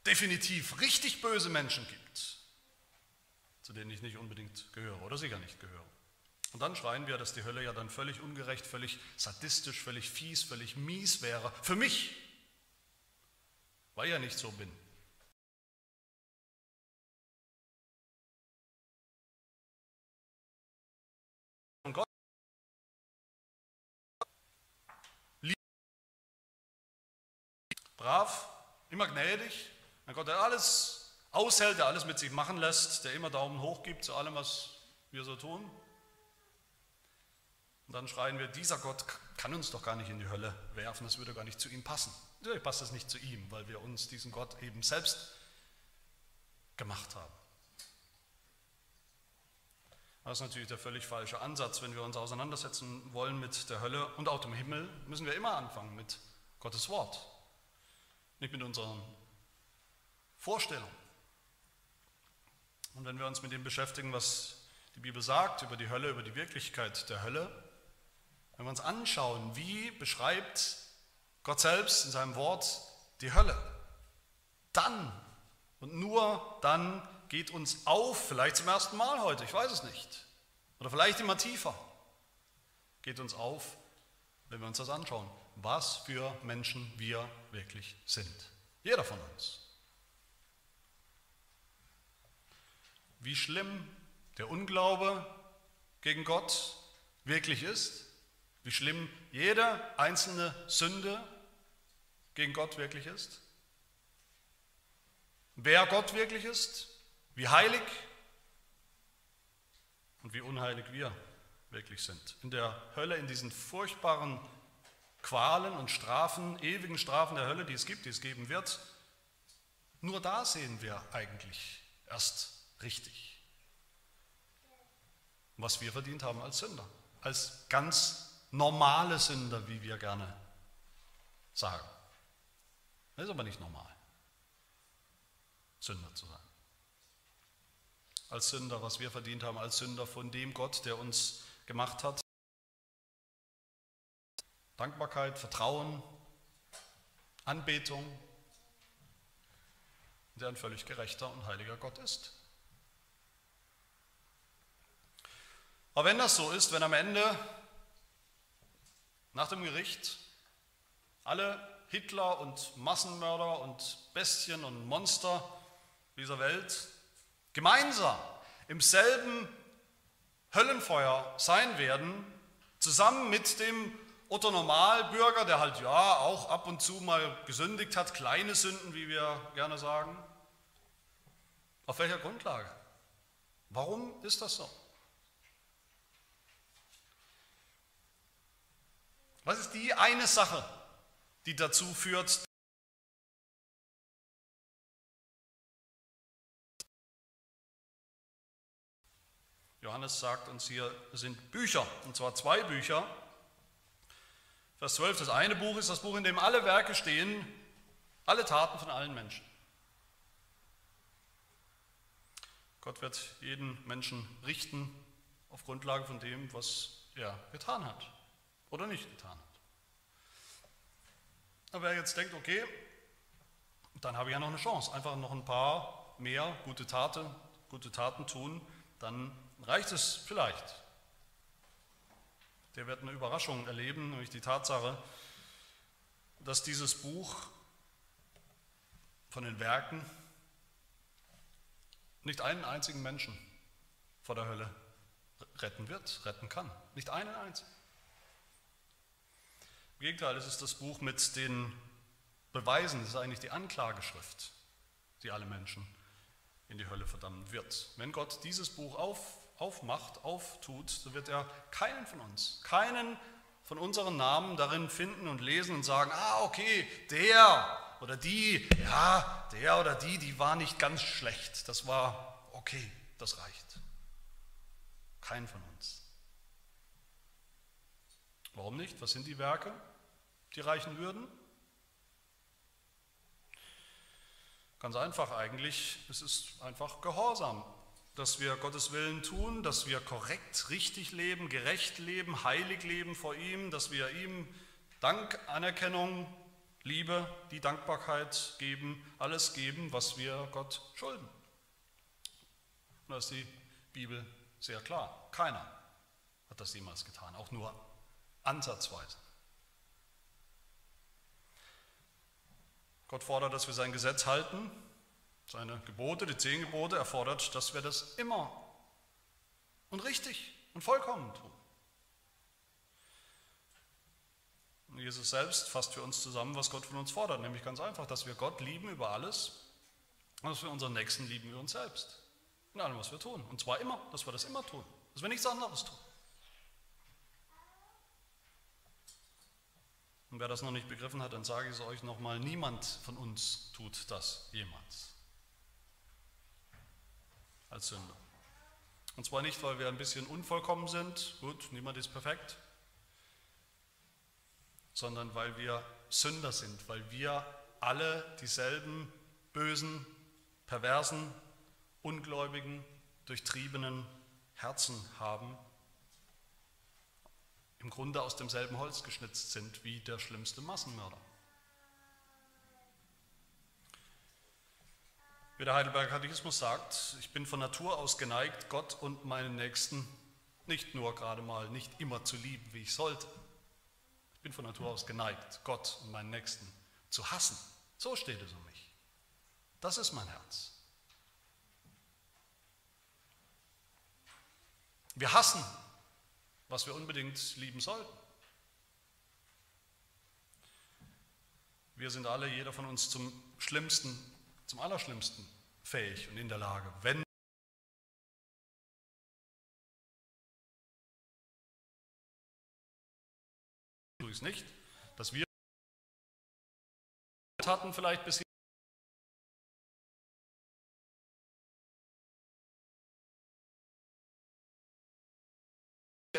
definitiv richtig böse Menschen gibt zu denen ich nicht unbedingt gehöre oder sicher nicht gehöre. Und dann schreien wir, dass die Hölle ja dann völlig ungerecht, völlig sadistisch, völlig fies, völlig mies wäre. Für mich, weil ich ja nicht so bin. Und Gott brav, immer gnädig, mein Gott hat alles aushält, der alles mit sich machen lässt, der immer Daumen hoch gibt zu allem, was wir so tun. Und dann schreien wir, dieser Gott kann uns doch gar nicht in die Hölle werfen, das würde gar nicht zu ihm passen. Natürlich passt es nicht zu ihm, weil wir uns diesen Gott eben selbst gemacht haben. Das ist natürlich der völlig falsche Ansatz. Wenn wir uns auseinandersetzen wollen mit der Hölle und auch dem Himmel, müssen wir immer anfangen mit Gottes Wort, nicht mit unseren Vorstellungen. Und wenn wir uns mit dem beschäftigen, was die Bibel sagt über die Hölle, über die Wirklichkeit der Hölle, wenn wir uns anschauen, wie beschreibt Gott selbst in seinem Wort die Hölle, dann und nur dann geht uns auf, vielleicht zum ersten Mal heute, ich weiß es nicht, oder vielleicht immer tiefer, geht uns auf, wenn wir uns das anschauen, was für Menschen wir wirklich sind. Jeder von uns. Wie schlimm der Unglaube gegen Gott wirklich ist, wie schlimm jede einzelne Sünde gegen Gott wirklich ist, wer Gott wirklich ist, wie heilig und wie unheilig wir wirklich sind. In der Hölle, in diesen furchtbaren Qualen und Strafen, ewigen Strafen der Hölle, die es gibt, die es geben wird, nur da sehen wir eigentlich erst richtig, was wir verdient haben als Sünder, als ganz normale Sünder, wie wir gerne sagen. Das ist aber nicht normal, Sünder zu sein. Als Sünder, was wir verdient haben, als Sünder von dem Gott, der uns gemacht hat. Dankbarkeit, Vertrauen, Anbetung, der ein völlig gerechter und heiliger Gott ist. Aber wenn das so ist, wenn am Ende nach dem Gericht alle Hitler und Massenmörder und Bestien und Monster dieser Welt gemeinsam im selben Höllenfeuer sein werden, zusammen mit dem Otto Normalbürger, der halt ja auch ab und zu mal gesündigt hat, kleine Sünden, wie wir gerne sagen. Auf welcher Grundlage? Warum ist das so? Was ist die eine Sache, die dazu führt, Johannes sagt uns hier, es sind Bücher, und zwar zwei Bücher. Vers 12, das eine Buch ist das Buch, in dem alle Werke stehen, alle Taten von allen Menschen. Gott wird jeden Menschen richten auf Grundlage von dem, was er getan hat oder nicht getan hat. Aber wer jetzt denkt, okay, dann habe ich ja noch eine Chance, einfach noch ein paar mehr gute Taten, gute Taten tun, dann reicht es vielleicht. Der wird eine Überraschung erleben, nämlich die Tatsache, dass dieses Buch von den Werken nicht einen einzigen Menschen vor der Hölle retten wird, retten kann. Nicht einen einzigen. Im Gegenteil, es ist das Buch mit den Beweisen, es ist eigentlich die Anklageschrift, die alle Menschen in die Hölle verdammen wird. Wenn Gott dieses Buch auf, aufmacht, auftut, so wird er keinen von uns, keinen von unseren Namen darin finden und lesen und sagen, ah, okay, der oder die, ja, der oder die, die war nicht ganz schlecht, das war okay, das reicht. Kein von uns. Warum nicht? Was sind die Werke, die reichen würden? Ganz einfach eigentlich, es ist einfach Gehorsam, dass wir Gottes Willen tun, dass wir korrekt, richtig leben, gerecht leben, heilig leben vor ihm, dass wir ihm Dank, Anerkennung, Liebe, die Dankbarkeit geben, alles geben, was wir Gott schulden. Und da ist die Bibel sehr klar. Keiner hat das jemals getan, auch nur ansatzweise. Gott fordert, dass wir sein Gesetz halten, seine Gebote, die zehn Gebote. Er fordert, dass wir das immer und richtig und vollkommen tun. Und Jesus selbst fasst für uns zusammen, was Gott von uns fordert, nämlich ganz einfach, dass wir Gott lieben über alles und dass wir unseren Nächsten lieben wie uns selbst. In allem, was wir tun. Und zwar immer, dass wir das immer tun, dass wir nichts anderes tun. Und wer das noch nicht begriffen hat, dann sage ich es euch nochmal, niemand von uns tut das jemals. Als Sünder. Und zwar nicht, weil wir ein bisschen unvollkommen sind, gut, niemand ist perfekt, sondern weil wir Sünder sind, weil wir alle dieselben bösen, perversen, ungläubigen, durchtriebenen Herzen haben, im Grunde aus demselben Holz geschnitzt sind wie der schlimmste Massenmörder. Wie der Heidelberger Katechismus sagt, ich bin von Natur aus geneigt, Gott und meinen Nächsten nicht nur gerade mal, nicht immer zu lieben, wie ich sollte. Ich bin von Natur aus geneigt, Gott und meinen Nächsten zu hassen. So steht es um mich. Das ist mein Herz. Wir hassen, was wir unbedingt lieben sollten. Wir sind alle, jeder von uns, zum Schlimmsten, zum Allerschlimmsten fähig und in der Lage, wenn ich es nicht, dass wir hatten vielleicht bis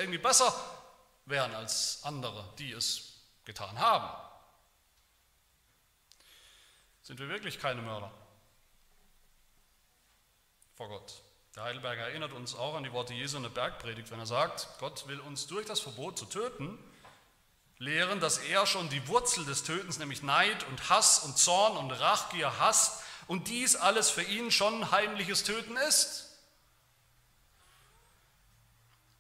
irgendwie besser wären als andere, die es getan haben. Sind wir wirklich keine Mörder vor Gott? Der Heidelberger erinnert uns auch an die Worte Jesu in der Bergpredigt, wenn er sagt, Gott will uns durch das Verbot zu töten lehren, dass er schon die Wurzel des Tötens, nämlich Neid und Hass und Zorn und Rachgier hasst und dies alles für ihn schon heimliches Töten ist.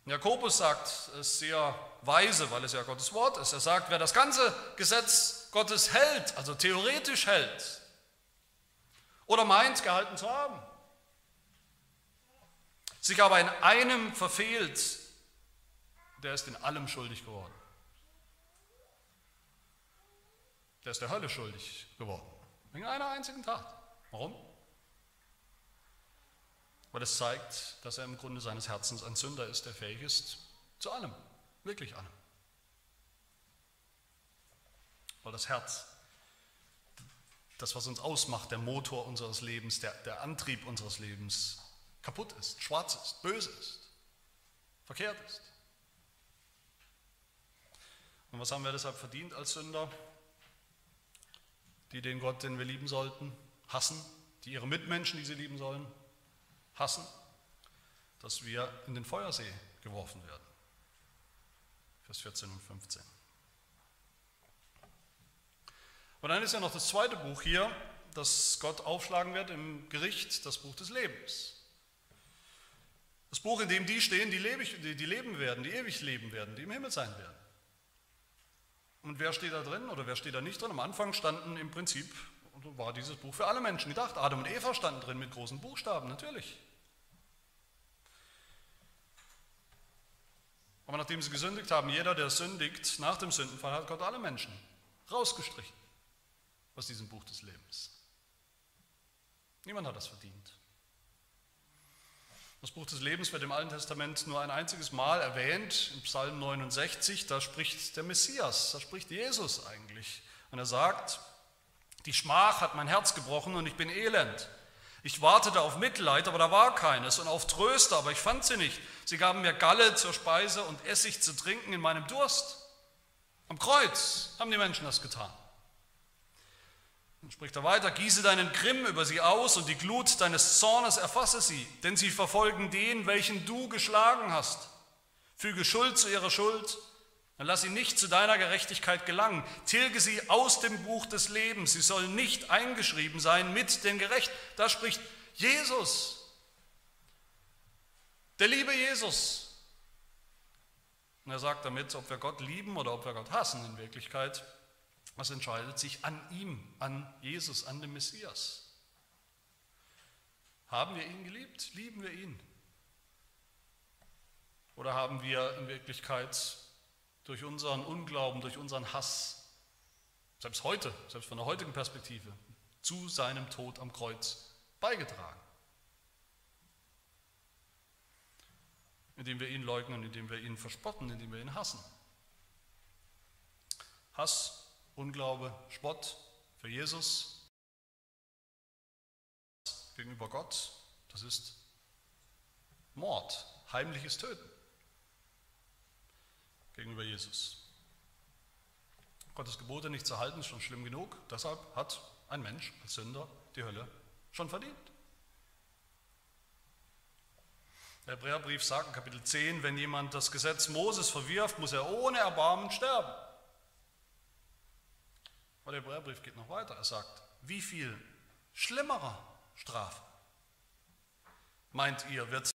Jakobus sagt es sehr weise, weil es ja Gottes Wort ist. Er sagt, wer das ganze Gesetz Gottes hält, also theoretisch hält, oder meint, gehalten zu haben, sich aber in einem verfehlt, der ist in allem schuldig geworden. Der ist der Hölle schuldig geworden. Wegen einer einzigen Tat. Warum? Weil es zeigt, dass er im Grunde seines Herzens ein Sünder ist, der fähig ist zu allem, wirklich allem. Weil das Herz, das, was uns ausmacht, der Motor unseres Lebens, der, der Antrieb unseres Lebens, kaputt ist, schwarz ist, böse ist, verkehrt ist. Und was haben wir deshalb verdient als Sünder? Die den Gott, den wir lieben sollten, hassen, die ihre Mitmenschen, die sie lieben sollen, hassen, dass wir in den Feuersee geworfen werden. Vers 14 und 15. Und dann ist ja noch das zweite Buch hier, das Gott aufschlagen wird im Gericht, das Buch des Lebens. Das Buch, in dem die stehen, die, leben werden, die ewig leben werden, die im Himmel sein werden. Und wer steht da drin oder wer steht da nicht drin? Am Anfang standen im Prinzip, war dieses Buch für alle Menschen gedacht. Adam und Eva standen drin mit großen Buchstaben, natürlich. Aber nachdem sie gesündigt haben, jeder, der sündigt, nach dem Sündenfall hat Gott alle Menschen rausgestrichen aus diesem Buch des Lebens. Niemand hat das verdient. Das Buch des Lebens wird im Alten Testament nur ein einziges Mal erwähnt, im Psalm 69, da spricht der Messias, da spricht Jesus eigentlich. Und er sagt, die Schmach hat mein Herz gebrochen und ich bin elend. Ich wartete auf Mitleid, aber da war keines, und auf Tröste, aber ich fand sie nicht. Sie gaben mir Galle zur Speise und Essig zu trinken in meinem Durst. Am Kreuz haben die Menschen das getan. Dann spricht er weiter, gieße deinen Grimm über sie aus und die Glut deines Zornes erfasse sie, denn sie verfolgen den, welchen du geschlagen hast. Füge Schuld zu ihrer Schuld, dann lass sie nicht zu deiner Gerechtigkeit gelangen. Tilge sie aus dem Buch des Lebens, sie sollen nicht eingeschrieben sein mit den Gerechten. Da spricht Jesus, der liebe Jesus. Und er sagt damit, ob wir Gott lieben oder ob wir Gott hassen in Wirklichkeit, was entscheidet sich an ihm, an Jesus, an dem Messias. Haben wir ihn geliebt? Lieben wir ihn? Oder haben wir in Wirklichkeit durch unseren Unglauben, durch unseren Hass, selbst heute, selbst von der heutigen Perspektive, zu seinem Tod am Kreuz beigetragen? Indem wir ihn leugnen, indem wir ihn verspotten, indem wir ihn hassen. Hass Unglaube, Spott für Jesus gegenüber Gott, das ist Mord, heimliches Töten gegenüber Jesus. Gottes Gebote nicht zu halten ist schon schlimm genug. Deshalb hat ein Mensch als Sünder die Hölle schon verdient. Der Hebräerbrief sagt in Kapitel 10, wenn jemand das Gesetz Moses verwirft, muss er ohne Erbarmen sterben. Aber der Hebräerbrief geht noch weiter. Er sagt, wie viel schlimmerer Strafe meint ihr, wird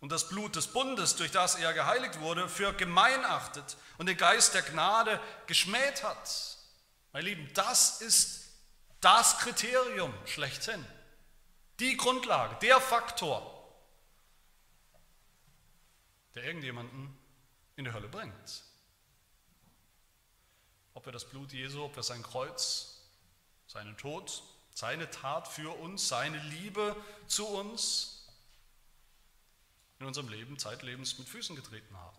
und das Blut des Bundes, durch das er geheiligt wurde, für gemein achtet und den Geist der Gnade geschmäht hat. Meine Lieben, das ist das Kriterium schlechthin, die Grundlage, der Faktor, der irgendjemanden in die Hölle bringt. Ob wir das Blut Jesu, ob wir sein Kreuz, seinen Tod, seine Tat für uns, seine Liebe zu uns in unserem Leben, Zeitlebens mit Füßen getreten haben.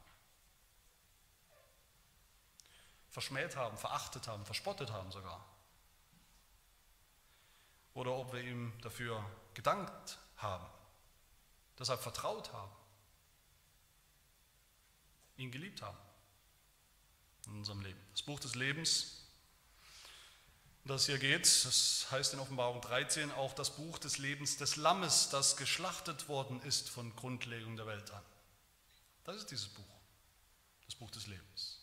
Verschmäht haben, verachtet haben, verspottet haben sogar oder ob wir ihm dafür gedankt haben, deshalb vertraut haben, ihn geliebt haben in unserem Leben. Das Buch des Lebens, das hier geht, das heißt in Offenbarung 13 auch das Buch des Lebens des Lammes, das geschlachtet worden ist von Grundlegung der Welt an. Das ist dieses Buch, das Buch des Lebens.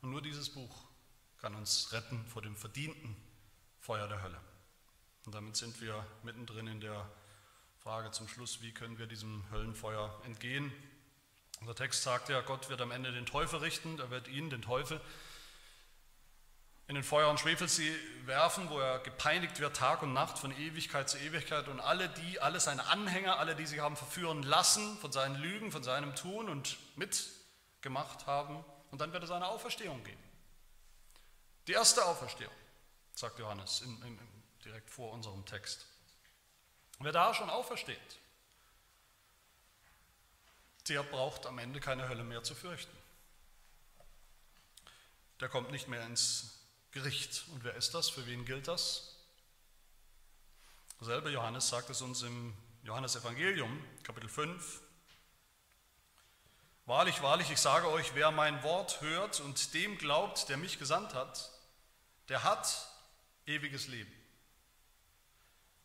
Und nur dieses Buch kann uns retten vor dem verdienten Feuer der Hölle. Und damit sind wir mittendrin in der Frage zum Schluss, wie können wir diesem Höllenfeuer entgehen. Unser Text sagt ja, Gott wird am Ende den Teufel richten, er wird ihn, den Teufel, in den Feuer und Schwefelsee werfen, wo er gepeinigt wird Tag und Nacht von Ewigkeit zu Ewigkeit und alle die, alle seine Anhänger, alle die sich haben verführen lassen von seinen Lügen, von seinem Tun und mitgemacht haben und dann wird es eine Auferstehung geben. Die erste Auferstehung sagt Johannes in, in, direkt vor unserem Text. Wer da schon aufersteht, der braucht am Ende keine Hölle mehr zu fürchten. Der kommt nicht mehr ins Gericht. Und wer ist das? Für wen gilt das? Selber Johannes sagt es uns im Johannesevangelium, Kapitel 5. Wahrlich, wahrlich, ich sage euch, wer mein Wort hört und dem glaubt, der mich gesandt hat, der hat ewiges Leben.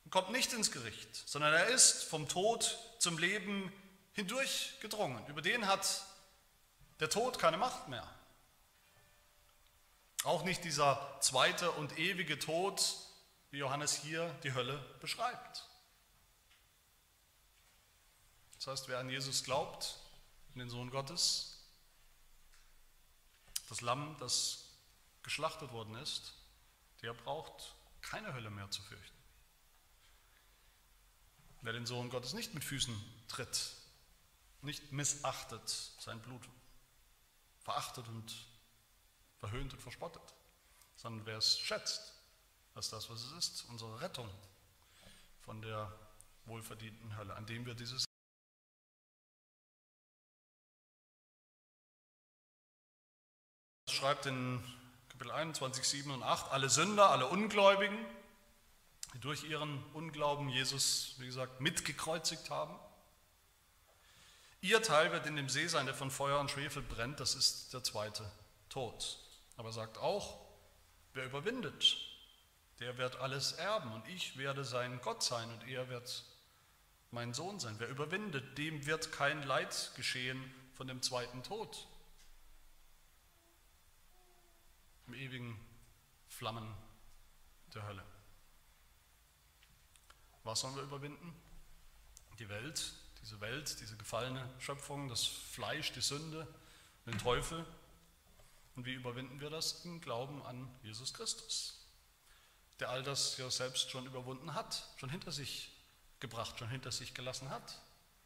Und kommt nicht ins Gericht, sondern er ist vom Tod zum Leben hindurchgedrungen. Über den hat der Tod keine Macht mehr. Auch nicht dieser zweite und ewige Tod, wie Johannes hier die Hölle beschreibt. Das heißt, wer an Jesus glaubt, in den Sohn Gottes, das Lamm, das geschlachtet worden ist, der braucht keine Hölle mehr zu fürchten. Wer den Sohn Gottes nicht mit Füßen tritt, nicht missachtet, sein Blut verachtet und verhöhnt und verspottet, sondern wer es schätzt, als das, was es ist, unsere Rettung von der wohlverdienten Hölle, an dem wir dieses schreibt in Kapitel 21, 7 und 8, alle Sünder, alle Ungläubigen, die durch ihren Unglauben Jesus, wie gesagt, mitgekreuzigt haben. Ihr Teil wird in dem See sein, der von Feuer und Schwefel brennt, das ist der zweite Tod. Aber er sagt auch, wer überwindet, der wird alles erben und ich werde sein Gott sein und er wird mein Sohn sein. Wer überwindet, dem wird kein Leid geschehen von dem zweiten Tod im ewigen Flammen der Hölle. Was sollen wir überwinden? Die Welt, diese Welt, diese gefallene Schöpfung, das Fleisch, die Sünde, den Teufel. Und wie überwinden wir das? Im Glauben an Jesus Christus, der all das ja selbst schon überwunden hat, schon hinter sich gebracht, schon hinter sich gelassen hat,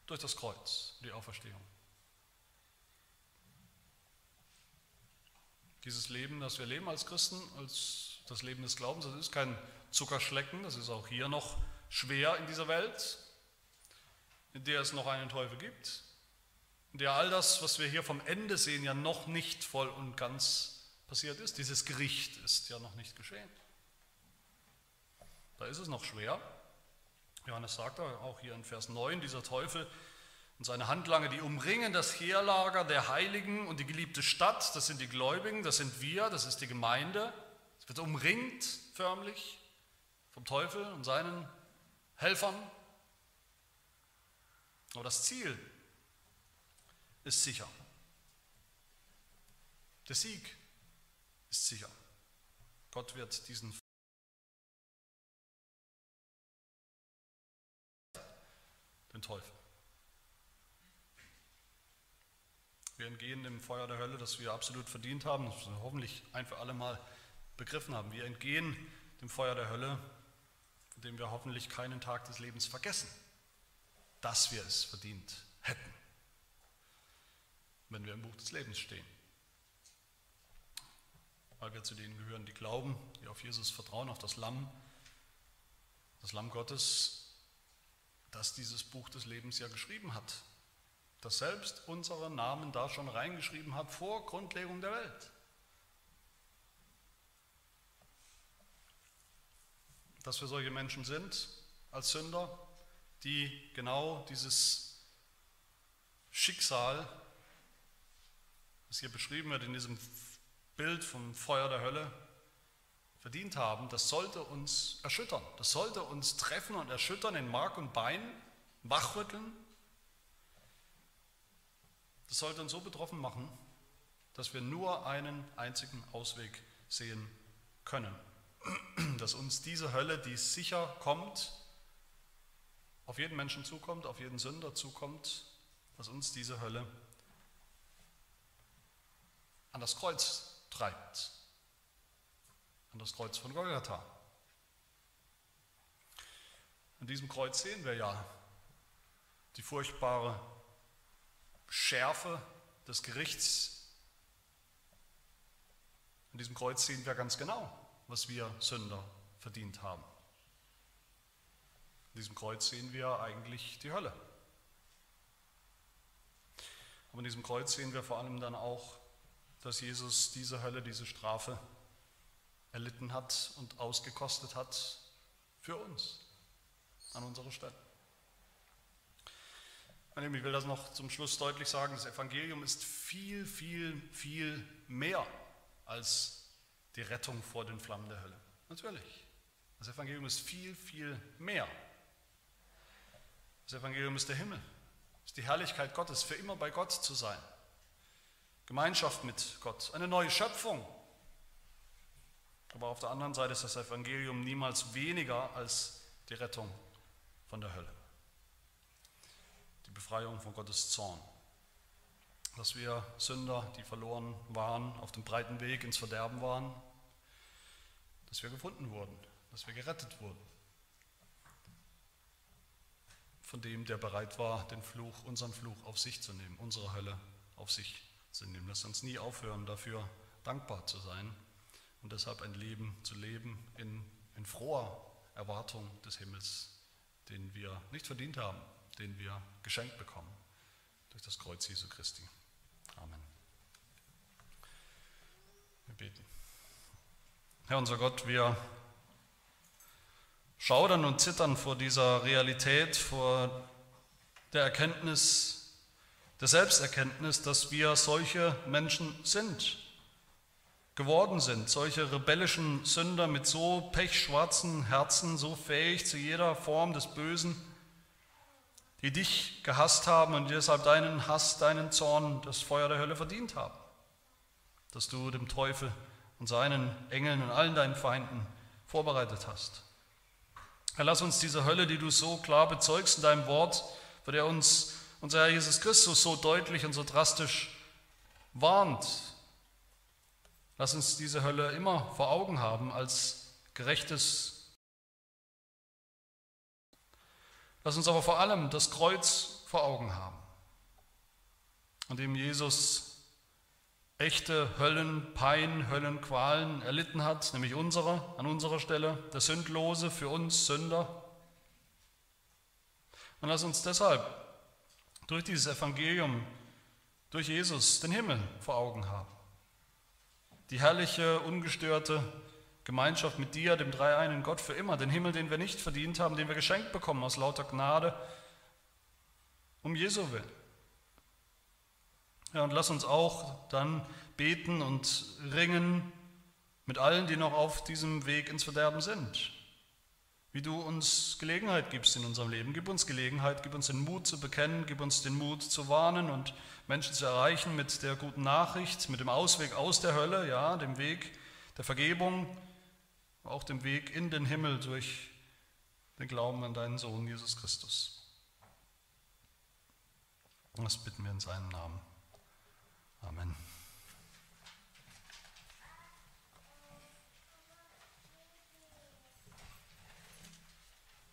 durch das Kreuz, die Auferstehung. Dieses Leben, das wir leben als Christen, als das Leben des Glaubens, das ist kein Zuckerschlecken, das ist auch hier noch schwer in dieser Welt, in der es noch einen Teufel gibt, in der all das, was wir hier vom Ende sehen, ja noch nicht voll und ganz passiert ist. Dieses Gericht ist ja noch nicht geschehen. Da ist es noch schwer. Johannes sagt auch hier in Vers 9, dieser Teufel, und seine Handlanger, die umringen das Heerlager der Heiligen und die geliebte Stadt, das sind die Gläubigen, das sind wir, das ist die Gemeinde. Es wird umringt förmlich vom Teufel und seinen Helfern. Aber das Ziel ist sicher. Der Sieg ist sicher. Gott wird diesen den Teufel. Wir entgehen dem Feuer der Hölle, das wir absolut verdient haben, das wir hoffentlich ein für alle Mal begriffen haben. Wir entgehen dem Feuer der Hölle, von dem wir hoffentlich keinen Tag des Lebens vergessen, dass wir es verdient hätten, wenn wir im Buch des Lebens stehen. Weil wir zu denen gehören, die glauben, die auf Jesus vertrauen, auf das Lamm, das Lamm Gottes, das dieses Buch des Lebens ja geschrieben hat das selbst unsere Namen da schon reingeschrieben hat vor Grundlegung der Welt. Dass wir solche Menschen sind als Sünder, die genau dieses Schicksal, das hier beschrieben wird in diesem Bild vom Feuer der Hölle, verdient haben, das sollte uns erschüttern. Das sollte uns treffen und erschüttern in Mark und Bein, wachrütteln das sollte uns so betroffen machen, dass wir nur einen einzigen Ausweg sehen können. Dass uns diese Hölle, die sicher kommt, auf jeden Menschen zukommt, auf jeden Sünder zukommt, dass uns diese Hölle an das Kreuz treibt, an das Kreuz von Golgatha. An diesem Kreuz sehen wir ja die furchtbare Schärfe des Gerichts. An diesem Kreuz sehen wir ganz genau, was wir Sünder verdient haben. An diesem Kreuz sehen wir eigentlich die Hölle. Aber an diesem Kreuz sehen wir vor allem dann auch, dass Jesus diese Hölle, diese Strafe erlitten hat und ausgekostet hat für uns an unserer Stelle. Ich will das noch zum Schluss deutlich sagen, das Evangelium ist viel, viel, viel mehr als die Rettung vor den Flammen der Hölle. Natürlich. Das Evangelium ist viel, viel mehr. Das Evangelium ist der Himmel, ist die Herrlichkeit Gottes, für immer bei Gott zu sein. Gemeinschaft mit Gott, eine neue Schöpfung. Aber auf der anderen Seite ist das Evangelium niemals weniger als die Rettung von der Hölle. Befreiung von Gottes Zorn. Dass wir Sünder, die verloren waren, auf dem breiten Weg ins Verderben waren, dass wir gefunden wurden, dass wir gerettet wurden. Von dem, der bereit war, den Fluch, unseren Fluch auf sich zu nehmen, unsere Hölle auf sich zu nehmen. Lass uns nie aufhören, dafür dankbar zu sein und deshalb ein Leben zu leben in, in froher Erwartung des Himmels, den wir nicht verdient haben, den wir geschenkt bekommen durch das Kreuz Jesu Christi. Amen. Wir beten. Herr unser Gott, wir schaudern und zittern vor dieser Realität, vor der Erkenntnis, der Selbsterkenntnis, dass wir solche Menschen sind, geworden sind, solche rebellischen Sünder mit so pechschwarzen Herzen, so fähig zu jeder Form des Bösen, die dich gehasst haben und deshalb deinen Hass, deinen Zorn, das Feuer der Hölle verdient haben. Dass du dem Teufel und seinen Engeln und allen deinen Feinden vorbereitet hast. Herr, lass uns diese Hölle, die du so klar bezeugst in deinem Wort, vor der uns unser Herr Jesus Christus so deutlich und so drastisch warnt, lass uns diese Hölle immer vor Augen haben als gerechtes Lass uns aber vor allem das Kreuz vor Augen haben, an dem Jesus echte Höllenpein, Höllenqualen erlitten hat, nämlich unsere, an unserer Stelle, der Sündlose für uns Sünder. Und lass uns deshalb durch dieses Evangelium, durch Jesus, den Himmel vor Augen haben. Die herrliche, ungestörte Gemeinschaft mit dir, dem dreieinen Gott für immer, den Himmel, den wir nicht verdient haben, den wir geschenkt bekommen aus lauter Gnade um Jesu willen. Ja, und lass uns auch dann beten und ringen mit allen, die noch auf diesem Weg ins Verderben sind. Wie du uns Gelegenheit gibst in unserem Leben. Gib uns Gelegenheit, gib uns den Mut zu bekennen, gib uns den Mut zu warnen und Menschen zu erreichen mit der guten Nachricht, mit dem Ausweg aus der Hölle, ja, dem Weg der Vergebung, auch dem Weg in den Himmel durch den Glauben an deinen Sohn Jesus Christus. Das bitten wir in seinem Namen. Amen.